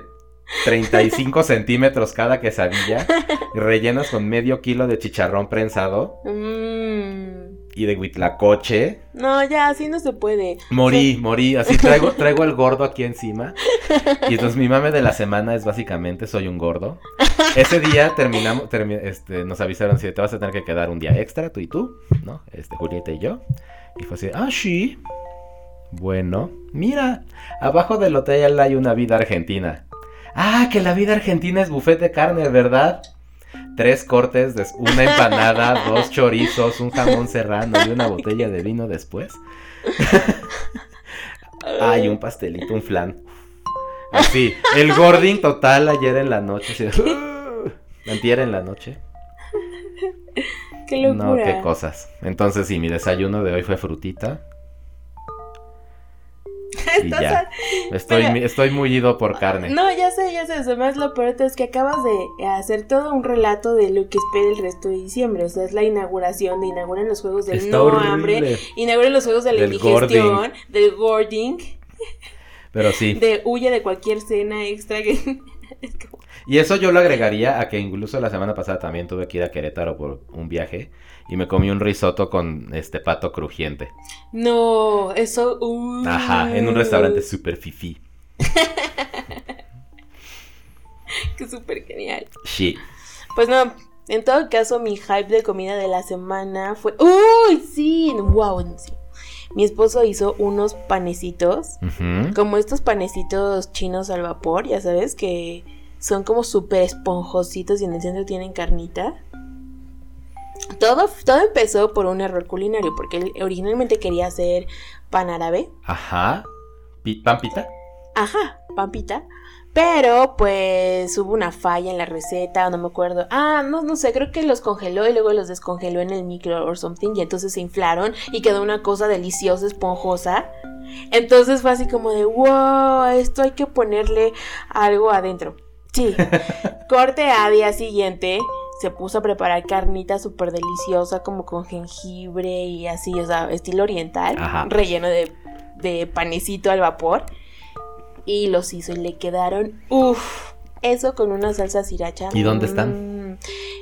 35 centímetros cada quesadilla, rellenas con medio kilo de chicharrón prensado Mm. Y de huitlacoche. No, ya, así no se puede. Morí, morí, así traigo, traigo el gordo aquí encima. Y entonces mi mame de la semana es básicamente soy un gordo. Ese día terminamos, termi- este, nos avisaron si te vas a tener que quedar un día extra, tú y tú, ¿no? Este, Julieta y yo. Y fue así, ah, sí. Bueno, mira, abajo del hotel hay una vida argentina. Ah, que la vida argentina es buffet de carne, ¿verdad? Tres cortes, una empanada, dos chorizos, un jamón serrano y una botella de vino después. Ay, un pastelito, un flan. Así, el gording total ayer en la noche. así, Antier en la noche. Qué locura. No, qué cosas. Entonces, sí, mi desayuno de hoy fue frutita. Ya. Estoy, Pero- estoy mullido por carne. No, ya sé, ya sé. Además, lo peor es que acabas de hacer todo un relato de lo que espera el resto de diciembre. O sea, es la inauguración de inauguran los juegos del Está no horrible. hambre, inauguran los juegos de la Del indigestión, del gording, Pero sí. de huye de cualquier cena extra que. Y eso yo lo agregaría a que incluso la semana pasada también tuve que ir a Querétaro por un viaje y me comí un risotto con este pato crujiente. No, eso. uh. Ajá, en un restaurante super fifi. Que súper genial. Sí. Pues no, en todo caso, mi hype de comida de la semana fue. ¡Uy! Sí, wow, sí. Mi esposo hizo unos panecitos, como estos panecitos chinos al vapor, ya sabes, que son como súper esponjositos y en el centro tienen carnita. Todo, todo empezó por un error culinario, porque él originalmente quería hacer pan árabe. Ajá. Pi- ¿Pampita? Ajá, pampita. Pero pues hubo una falla en la receta, no me acuerdo. Ah, no, no sé, creo que los congeló y luego los descongeló en el micro or something y entonces se inflaron y quedó una cosa deliciosa, esponjosa. Entonces fue así como de, wow, esto hay que ponerle algo adentro. Sí. Corte a día siguiente, se puso a preparar carnita súper deliciosa, como con jengibre y así, o sea, estilo oriental, Ajá. relleno de, de panecito al vapor. Y los hizo y le quedaron, uff, eso con una salsa sriracha. ¿Y dónde están? mm,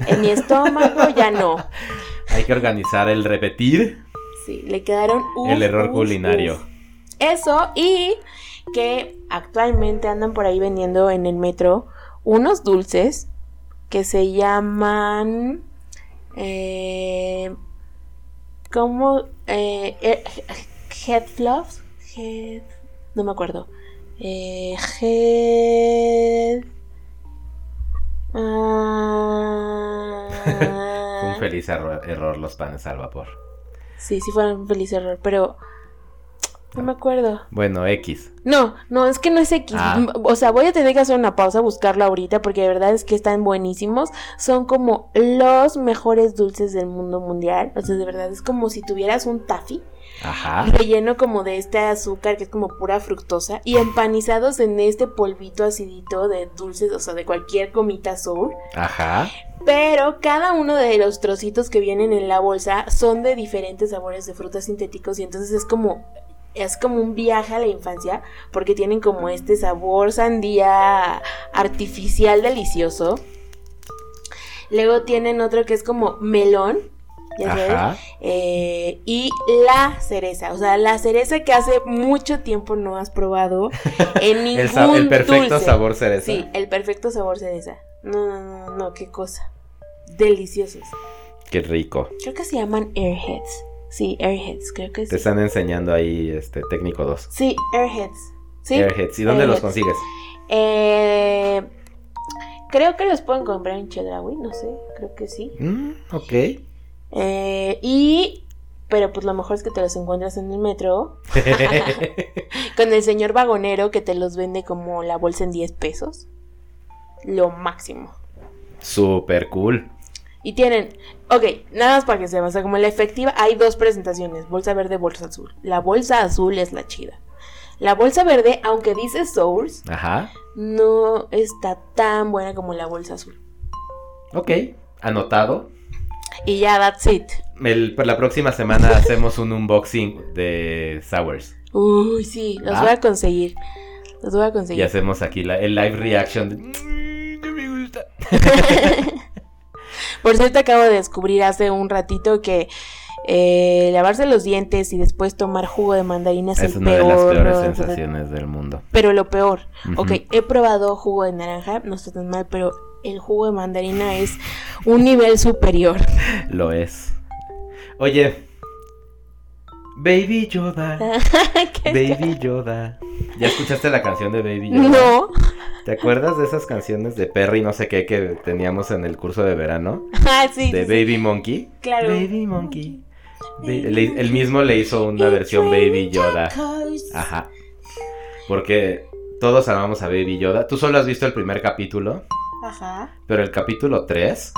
En mi estómago ya no. Hay que organizar el repetir Sí, le quedaron uf, el error uf, culinario. uf. Eso y que actualmente andan por ahí vendiendo en el metro unos dulces que se llaman eh, ¿cómo? Eh, eh, head fluffs head no me acuerdo eh, head ah, Fue un feliz error, error los panes al vapor. Sí, sí fue un feliz error, pero no me acuerdo. Bueno, X. No, no, es que no es X. Ah. O sea, voy a tener que hacer una pausa, buscarlo ahorita, porque de verdad es que están buenísimos. Son como los mejores dulces del mundo mundial. O sea, de verdad es como si tuvieras un taffy Ajá. relleno como de este azúcar que es como pura fructosa y empanizados en este polvito acidito de dulces, o sea, de cualquier comita sour. Ajá. Pero cada uno de los trocitos que vienen en la bolsa son de diferentes sabores de frutas sintéticos y entonces es como es como un viaje a la infancia porque tienen como este sabor sandía artificial delicioso. Luego tienen otro que es como melón, ya sabes, Ajá. eh, y la cereza, o sea, la cereza que hace mucho tiempo no has probado en ningún El, perfecto dulce. sabor cereza. Sí, el perfecto sabor cereza. No, no, no, no, qué cosa. Deliciosos. Qué rico. Creo que se llaman airheads. Sí, airheads, creo que Te sí. están enseñando ahí este técnico 2. Sí, airheads. Sí. Airheads. ¿Y dónde los consigues? Eh, creo que los pueden comprar en Chedraui, no sé, creo que sí. Mm, ok. Eh, y pero pues lo mejor es que te los encuentras en el metro con el señor vagonero que te los vende como la bolsa en 10 pesos. Lo máximo. Super cool. Y tienen, ok, nada más para que sepas, o sea, como la efectiva, hay dos presentaciones, bolsa verde, bolsa azul. La bolsa azul es la chida. La bolsa verde, aunque dice Sours, Ajá. no está tan buena como la bolsa azul. Ok. Anotado. Y ya, that's it. El- por la próxima semana hacemos un unboxing de Sours. Uy, sí, los Ah. voy a conseguir. Los voy a Y conseguir. hacemos aquí la- el live reaction. de, "Mm, me gusta. Por cierto, acabo de descubrir hace un ratito que eh, lavarse los dientes y después tomar jugo de mandarina es, Es el una de peor. las peores ¿no? sensaciones del mundo. Pero lo peor, Ujú. ok, he probado jugo de naranja, no está tan mal, pero el jugo de mandarina es un nivel superior. Lo es. Oye. Baby Yoda. Baby Yoda. ¿Ya escuchaste la canción de Baby Yoda? No. ¿Te acuerdas de esas canciones de Perry no sé qué que teníamos en el curso de verano? Ah, sí, De sí, sí. Baby Monkey. Claro. Baby Monkey. Ba- le- él mismo le hizo una versión Baby Yoda. Ajá. Porque todos amamos a Baby Yoda. Tú solo has visto el primer capítulo, Ajá. pero el capítulo 3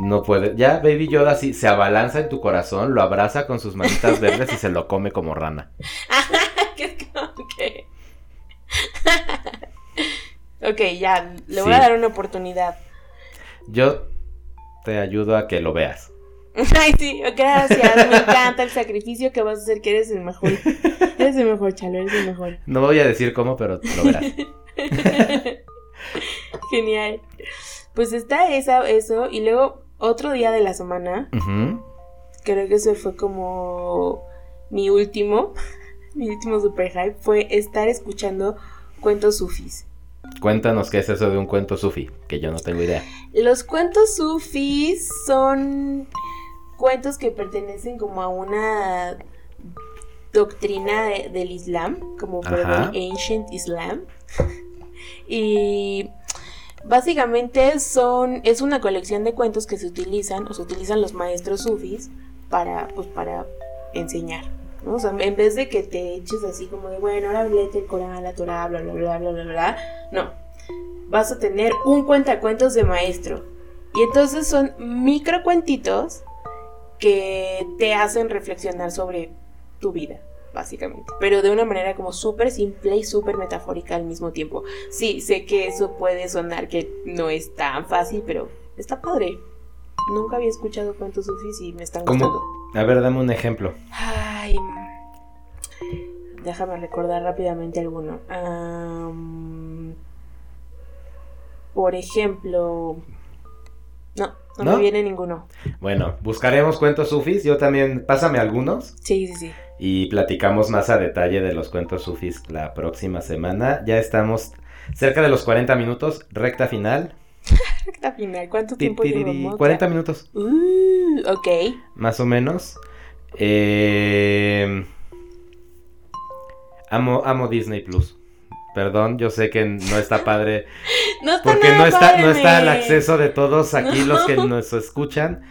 no puede. Ya Baby Yoda sí se abalanza en tu corazón, lo abraza con sus manitas verdes y se lo come como rana. ¿Qué es como que? ok, ya, le voy Sí. a dar una oportunidad. Yo te ayudo a que lo veas. Ay, sí, gracias. Me encanta el sacrificio que vas a hacer, que eres el mejor. Eres el mejor, Chalo, eres el mejor. No voy a decir cómo, pero lo verás. Genial. Pues está esa, eso. Y luego, otro día de la semana, creo que ese fue como mi último, mi último super hype, fue estar escuchando cuentos sufis. Cuéntanos qué es eso de un cuento sufi, que yo no tengo idea. Los cuentos sufis son cuentos que pertenecen como a una doctrina de- del Islam, como por el Ancient Islam. Y básicamente son es una colección de cuentos que se utilizan o se utilizan los maestros sufis para pues para enseñar. ¿no? O sea, en vez de que te eches así como de, bueno, ahora léete el Corán, la Torah, bla, bla, bla, bla, bla, bla, no. Vas a tener un cuentacuentos de maestro. Y entonces son microcuentitos que te hacen reflexionar sobre tu vida. Básicamente. Pero de una manera como súper simple y súper metafórica al mismo tiempo. Sí, sé que eso puede sonar que no es tan fácil, pero está padre. Nunca había escuchado cuentos sufis y me están gustando. A ver, dame un ejemplo. Ay, déjame recordar rápidamente alguno. por ejemplo, no, no, me viene ninguno. Bueno, buscaremos cuentos sufis. Yo también, pásame algunos. Sí, sí, sí. Y platicamos más a detalle de los cuentos sufis la próxima semana. Ya estamos cerca de los 40 minutos, recta final. recta final, ¿cuánto tiempo llevamos? 40 minutos. Uh, ok. Más o menos. Eh, amo, amo Disney Plus. Perdón, yo sé que no está padre. no está porque no está, padre, no está al acceso de todos aquí los que nos escuchan.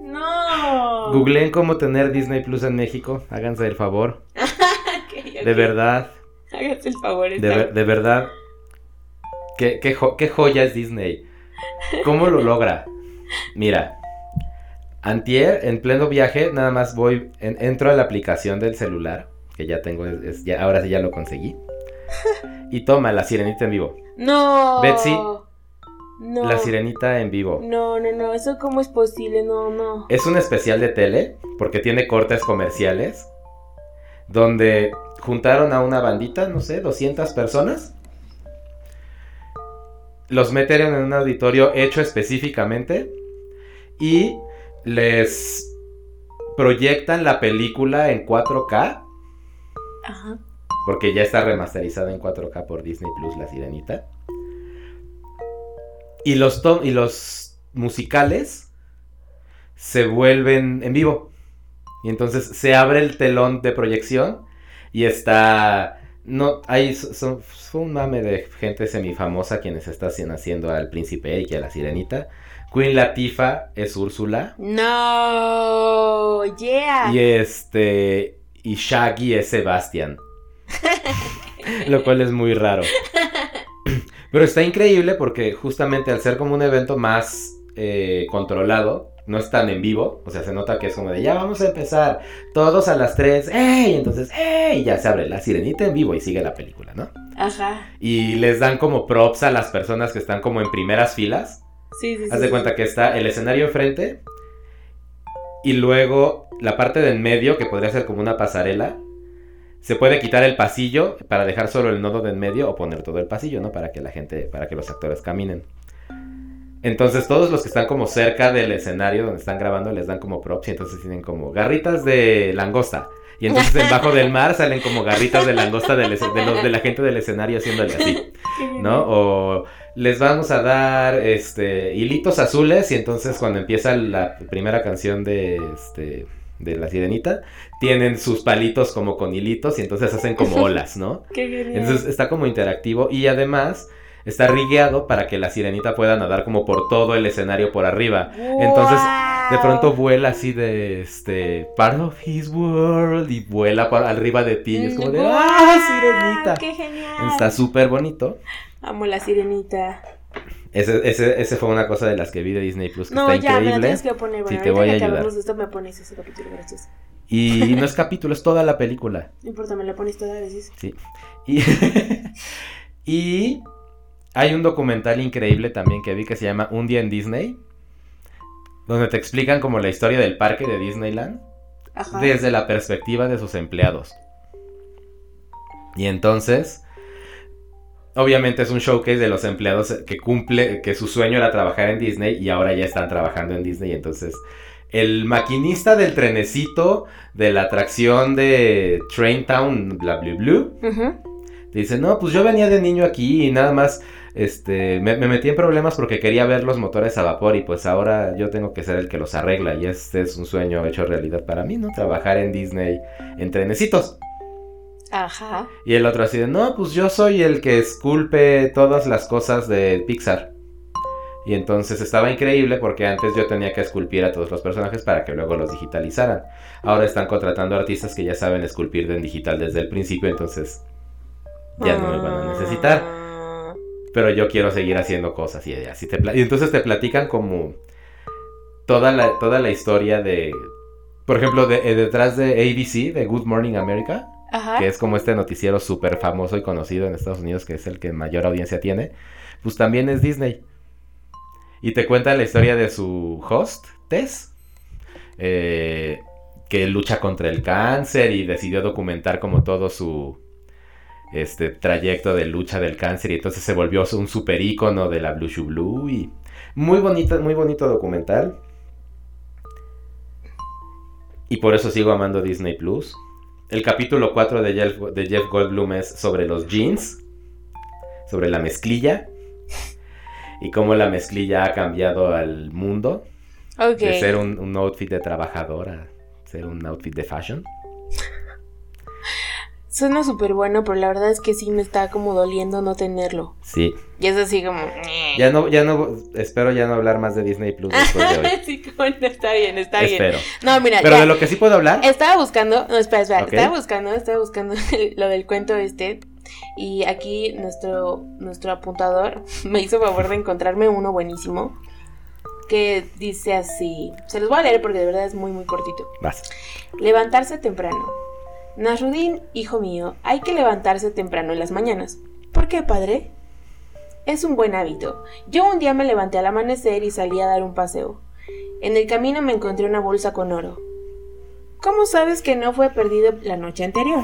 No. Googleen cómo tener Disney Plus en México. Háganse el favor. okay, okay. De verdad. Háganse el favor. De, ver, de, verdad. ¿Qué, qué, jo qué joya es Disney. ¿Cómo lo logra? Mira. Antier, en pleno viaje, nada más voy, en, entro a la aplicación del celular, que ya tengo, es, es, ya, ahora sí ya lo conseguí. Y toma la sirenita en vivo. No. Betsy. No. La sirenita en vivo. No, no, no. ¿Eso cómo es posible? No, no. Es un especial de tele porque tiene cortes comerciales donde juntaron a una bandita, no sé, 200 personas. Los metieron en un auditorio hecho específicamente y les proyectan la película en 4K. Ajá. Porque ya está remasterizada en 4K por Disney Plus La Sirenita. Y los, y los musicales se vuelven en vivo. Y entonces se abre el telón de proyección y está... No, hay son, fue un mame de gente semifamosa quienes están haciendo al príncipe y a la sirenita. Queen Latifah es Úrsula. No, yeah. Y este y Shaggy es Sebastian. Lo cual es muy raro. Pero está increíble porque justamente al ser como un evento más eh, controlado, no es tan en vivo, o sea, se nota que es como de ya vamos a empezar, todos a las 3, ¡ey! Entonces, ¡ey! Ya se abre la sirenita en vivo y sigue la película, ¿no? Ajá. Y les dan como props a las personas que están como en primeras filas. Sí, sí, sí. Haz de cuenta que está el escenario enfrente y luego la parte de en medio, que podría ser como una pasarela, se puede quitar el pasillo para dejar solo el nodo de en medio o poner todo el pasillo, ¿no? Para que la gente, para que los actores caminen. Entonces todos los que están como cerca del escenario donde están grabando les dan como props y entonces tienen como garritas de langosta. Y entonces debajo del mar salen como garritas de langosta de, de, los, de la gente del escenario haciéndole así, ¿no? O les vamos a dar este hilitos azules y entonces cuando empieza la primera canción de este de la sirenita, tienen sus palitos como con hilitos y entonces hacen como olas, ¿no? Qué. Entonces está como interactivo y además está rigueado para que la sirenita pueda nadar como por todo el escenario por arriba. Wow. Entonces de pronto vuela así de este part of his world y vuela por arriba de ti y es como de Wow, ¡ah, sirenita! ¡Qué genial! Está súper bonito. Amo la sirenita. Ese, ese, ese, fue una cosa de las que vi de Disney Plus que no, está ya, increíble. me tienes que poner. Bueno, sí, te voy a ayudar. De esto me pones ese capítulo, gracias. Y no es capítulo, es toda la película. No importa, me la pones toda, gracias. Sí. Y, y hay un documental increíble también que vi que se llama Un día en Disney, donde te explican como la historia del parque de Disneyland Ajá. desde la perspectiva de sus empleados. Y entonces, obviamente es un showcase de los empleados que cumple, que su sueño era trabajar en Disney y ahora ya están trabajando en Disney. Entonces, el maquinista del trenecito de la atracción de Train Town, bla, bla, bla, Uh -huh. dice, no, pues yo venía de niño aquí y nada más, este, me, me, metí en problemas porque quería ver los motores a vapor y pues ahora yo tengo que ser el que los arregla y este es un sueño hecho realidad para mí, ¿no? Trabajar en Disney en trenecitos. Ajá. Y el otro así de, no, pues yo soy el que esculpe todas las cosas de Pixar. Y entonces estaba increíble porque antes yo tenía que esculpir a todos los personajes para que luego los digitalizaran. Ahora están contratando artistas que ya saben esculpir en digital desde el principio, entonces ya no me van a necesitar. Pero yo quiero seguir haciendo cosas y así te y entonces te platican como toda la, toda la historia de Por ejemplo, de- eh, detrás de ABC, de Good Morning America, Que es como este noticiero súper famoso y conocido en Estados Unidos, que es el que mayor audiencia tiene, pues también es Disney. Y te cuenta la historia de su host, Tess, eh, que lucha contra el cáncer y decidió documentar como todo su este trayecto de lucha del cáncer y entonces se volvió un super ícono de la Blue Shoe Blue y muy bonito, muy bonito documental. Y por eso sigo amando Disney Plus. El capítulo 4 de Jeff, de Jeff Goldblum es sobre los jeans, sobre la mezclilla y cómo la mezclilla ha cambiado al mundo Ok. de ser un, un outfit de trabajador a ser un outfit de fashion. Suena súper bueno, pero la verdad es que sí me está como doliendo no tenerlo. Sí, Y es así como... ya no, ya no, espero ya no hablar más de Disney Plus después de hoy. sí, como no, está bien, está bien. espero. No, mira, Pero ya. de lo que sí puedo hablar, Estaba buscando, no, espera, espera, estaba buscando, estaba buscando lo del cuento este. Y aquí nuestro, nuestro apuntador me hizo favor de encontrarme uno buenísimo. Que dice así. Se los voy a leer porque de verdad es muy, muy cortito. vas. Levantarse temprano. Nasrudin, hijo mío, hay que levantarse temprano en las mañanas. ¿Por qué, padre? Es un buen hábito. Yo un día me levanté al amanecer y salí a dar un paseo. En el camino me encontré una bolsa con oro. ¿Cómo sabes que no fue perdido la noche anterior?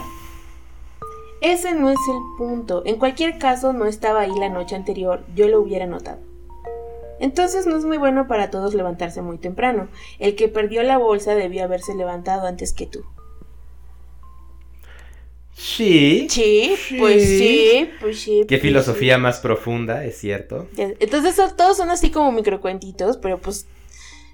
Ese no es el punto. En cualquier caso, no estaba ahí la noche anterior, yo lo hubiera notado. Entonces no es muy bueno para todos levantarse muy temprano. El que perdió la bolsa debió haberse levantado antes que tú. Sí. Sí, Sí. pues sí, pues sí. Qué pues filosofía más profunda, es cierto. Entonces todos son así como microcuentitos, pero pues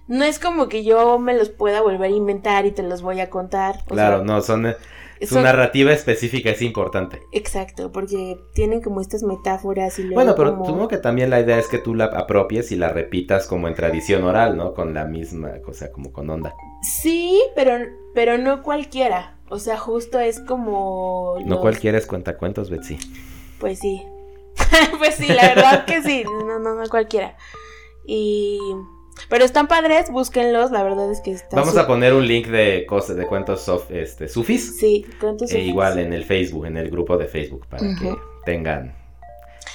no es como que yo me los pueda volver a inventar y te los voy a contar. o Claro, sea, no, son, eh, su son- narrativa específica es importante. Exacto, porque tienen como estas metáforas y luego Bueno, pero como- supongo que también la idea es que tú la apropies y la repitas como en tradición oral, ¿no? Con la misma cosa, como con onda. Sí, pero, pero no cualquiera. O sea, justo es como... No los- cualquiera es cuentacuentos, Betsy. Pues sí. pues sí, la verdad que sí. No, no, no cualquiera. Y... Pero están padres, búsquenlos, la verdad es que están... Vamos su- a poner un link de cosas, de cuentos sof- este, sufis. Sí, ¿cuántos E son? igual en el Facebook, en el grupo de Facebook, para que tengan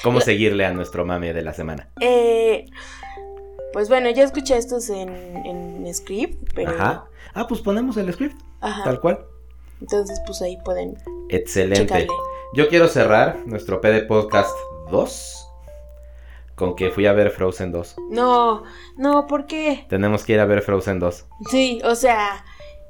cómo seguirle a nuestro mame de la semana. Eh, pues bueno, ya escuché estos en, en script, pero... Ajá. Ah, pues ponemos el script, Ajá. tal cual. Entonces, pues ahí pueden Excelente. checarle. Yo quiero cerrar nuestro PD Podcast 2 con que fui a ver Frozen 2. No, no, ¿por qué? Tenemos que ir a ver Frozen 2. Sí, o sea,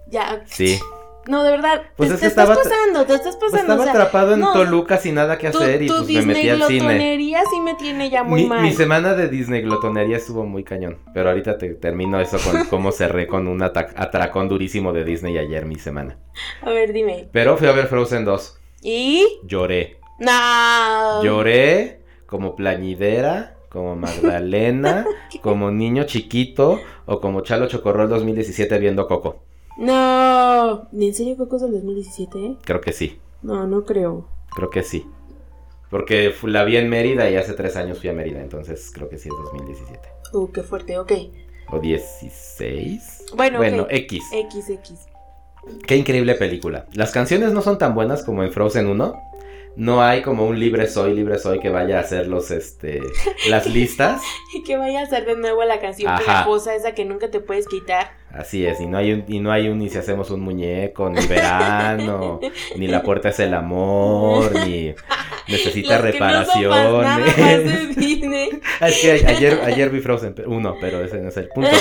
ya... Sí. No, de verdad, Pues te, es te que estás pasando, te estás pasando. estaba o sea, atrapado en no, Toluca sin nada que tu, hacer y tu pues me metí al cine. Disney sí me tiene ya muy Mi, mal. mi semana de Disney glotonería estuvo muy cañón. Pero ahorita te termino eso con cómo cerré con un atracón durísimo de Disney ayer mi semana. A ver, dime. Pero fui a ver Frozen 2. ¿Y? Lloré. No. Lloré como plañidera, como Magdalena, como niño chiquito o como Chalo Chocorrol 2017 viendo Coco. No. ¿En serio Coco es del 2017? Creo que sí, No, no creo. creo que sí. Porque la vi en Mérida y hace tres años fui a Mérida, entonces creo que sí es 2017. Uh, qué fuerte, ok. O 16. Bueno, Bueno, ok. X. XX. Qué increíble película. Las canciones no son tan buenas como en Frozen 1. No hay como un libre soy, libre soy que vaya a hacer los, este, las listas. Y que vaya a hacer de nuevo la canción Ajá. esa que nunca te puedes quitar. Así es, y no hay un, y no hay un ni si hacemos un muñeco, ni verano, ni la puerta es el amor, ni necesita no reparaciones. Ah, es que ayer, ayer vi Frozen 1, pero ese no es el punto.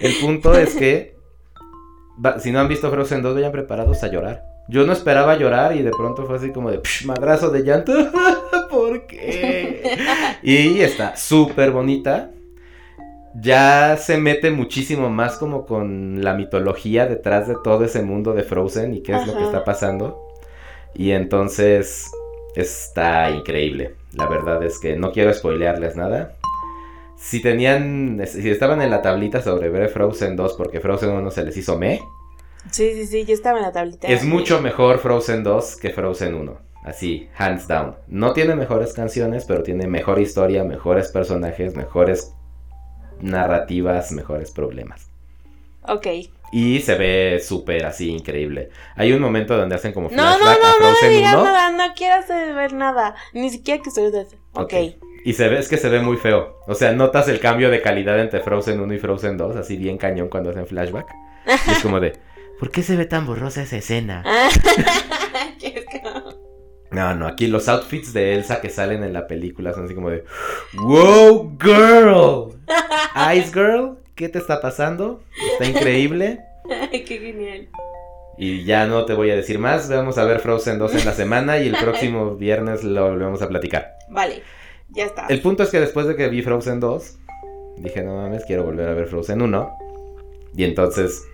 el punto es que si no han visto Frozen 2, vayan preparados a llorar. Yo no esperaba llorar y de pronto fue así como de psh, madrazo de llanto. ¿Por qué? Y está súper bonita. Ya se mete muchísimo más como con la mitología detrás de todo ese mundo de Frozen y qué es lo que está pasando. Y entonces está increíble. La verdad es que no quiero spoilearles nada. Si tenían, si estaban en la tablita sobre ver Frozen 2 porque Frozen 1 se les hizo me, Sí, sí, sí, yo estaba en la tablita. es mucho mejor Frozen 2 que Frozen 1. Así, hands down. No tiene mejores canciones, pero tiene mejor historia, mejores personajes, mejores narrativas, mejores problemas. Ok. Y se ve súper así increíble. Hay un momento donde hacen como No, no, flashback no, a no me Frozen digas 1. nada, no quiero hacer ver nada. Ni siquiera que estoy de... Ok. Ok. Y se ve, es que se ve muy feo. O sea, notas el cambio de calidad entre Frozen 1 y Frozen 2, así bien cañón cuando hacen flashback. Y es como de, ¿por qué se ve tan borrosa esa escena? No, no, aquí los outfits de Elsa que salen en la película son así como de, ¡Wow, girl! Ice Girl, ¿qué te está pasando? Está increíble. Ay, qué genial. Y ya no te voy a decir más. Vamos a ver Frozen 2 en la semana y el próximo viernes lo volvemos a platicar. Vale, ya está. El punto es que después de que vi Frozen 2, dije, no mames, quiero volver a ver Frozen 1. Y entonces,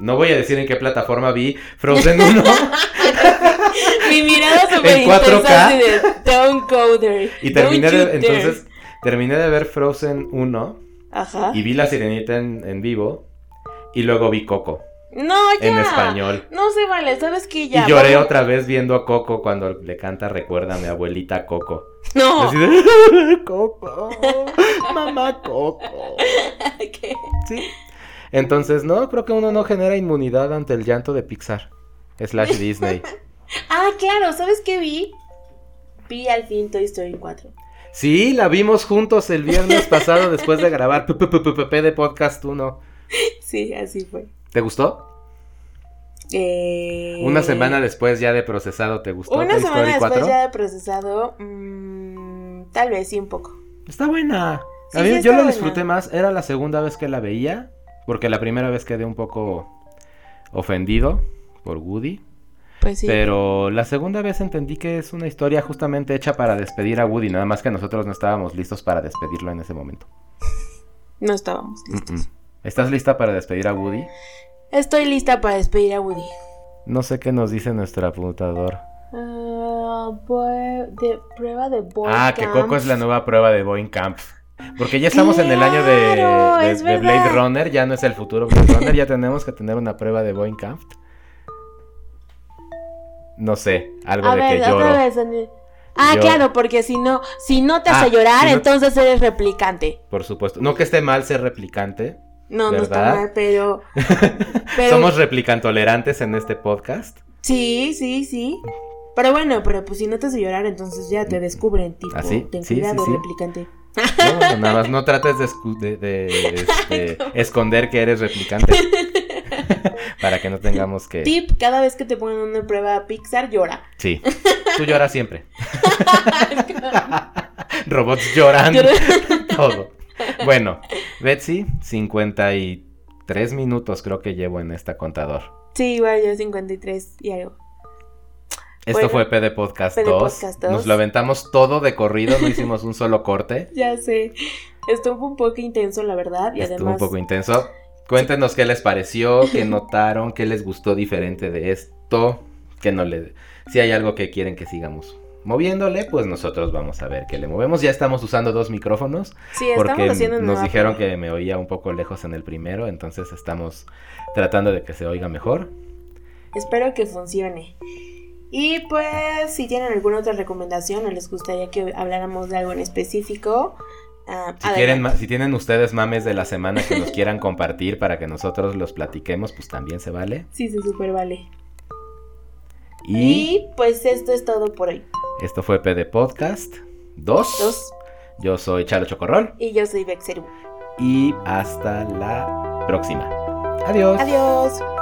no voy a decir en qué plataforma vi Frozen 1. Mi mirada súper En 4K. intensa de Don't go there. y terminé de, you dare". entonces, terminé de ver Frozen 1 Ajá. y vi La Sirenita en, en vivo. Y luego vi Coco No, ya. en español. No se vale, ¿sabes qué? Ya. y lloré vamos- otra vez viendo a Coco cuando le canta Recuerda a mi abuelita Coco. No. Así de Coco, mamá Coco. ¿Qué? Sí. Entonces, no, creo que uno no genera inmunidad ante el llanto de Pixar. Slash Disney. Ah, claro, ¿sabes qué vi? Vi al fin Toy Story 4. Sí, la vimos juntos el viernes pasado después de grabar PPPPP de Podcast 1. Sí, así fue. ¿Te gustó? Eh... Una semana después ya de procesado, ¿te gustó Una Toy semana Story después 4? ya de procesado, mm, tal vez sí un poco. Está buena. Sí, A mí, sí yo está buena. disfruté más. Era la segunda vez que la veía. Porque la primera vez quedé un poco ofendido por Woody. Pues sí. Pero la segunda vez entendí que es una historia justamente hecha para despedir a Woody. Nada más que nosotros no estábamos listos para despedirlo en ese momento. No estábamos listos. mm. ¿Estás lista para despedir a Woody? Estoy lista para despedir a Woody. No sé qué nos dice nuestro apuntador. Boy- de prueba de boy Ah, que. Coco es la nueva prueba de Boeing Camp. Porque ya estamos en el año de, Claro, de- es de Blade verdad. Runner, ya no es el futuro Blade Runner, ya tenemos que tener una prueba de Boeing Camp. No sé, algo A de ver, que otra lloro. vez. Ah, Yo- claro, porque si no, si no te Ah, hace llorar, si no- entonces eres replicante. Por supuesto. No que esté mal ser replicante. No, no está ¿Verdad? mal, pero, pero Somos replicantolerantes en este podcast. sí, sí, sí. Pero bueno, pero pues si no te hace llorar, entonces ya te descubren, tipo, ¿Ah, sí? ten sí, cuidado, sí. replicante. No, nada más no trates de, escu- de- de, este, esconder que eres replicante. Para que no tengamos que... Tip, cada vez que te pongan una prueba Pixar, llora. Sí. Tú lloras siempre. Robots lloran. Llora. Todo. Bueno, Betsy, 53 minutos creo que llevo en esta contador. sí, igual yo 53 y algo. Esto Bueno, fue PD Podcast PD 2. Podcast 2. Nos lo aventamos todo de corrido, no hicimos un solo corte. Ya sé. Estuvo un poco intenso, la verdad. Y Estuvo además. un poco intenso. Cuéntenos qué les pareció, qué notaron, qué les gustó diferente de esto, que no le... Si hay algo que quieren que sigamos moviéndole, pues nosotros vamos a ver qué le movemos. Ya estamos usando dos micrófonos sí, estamos porque nos nueva dijeron que me oía un poco lejos en el primero, entonces estamos tratando de que se oiga mejor. Espero que funcione. Y pues, si tienen alguna otra recomendación o les gustaría que habláramos de algo en específico, ah, Si, quieren, si tienen ustedes mames de la semana que nos quieran compartir para que nosotros los platiquemos, pues también se vale. Sí, se super vale. Y, Y pues esto es todo por hoy. esto fue PD Podcast 2. Dos. Yo soy Chalo Chocorrol Y yo soy Bexeru. y hasta la próxima. Adiós. Adiós.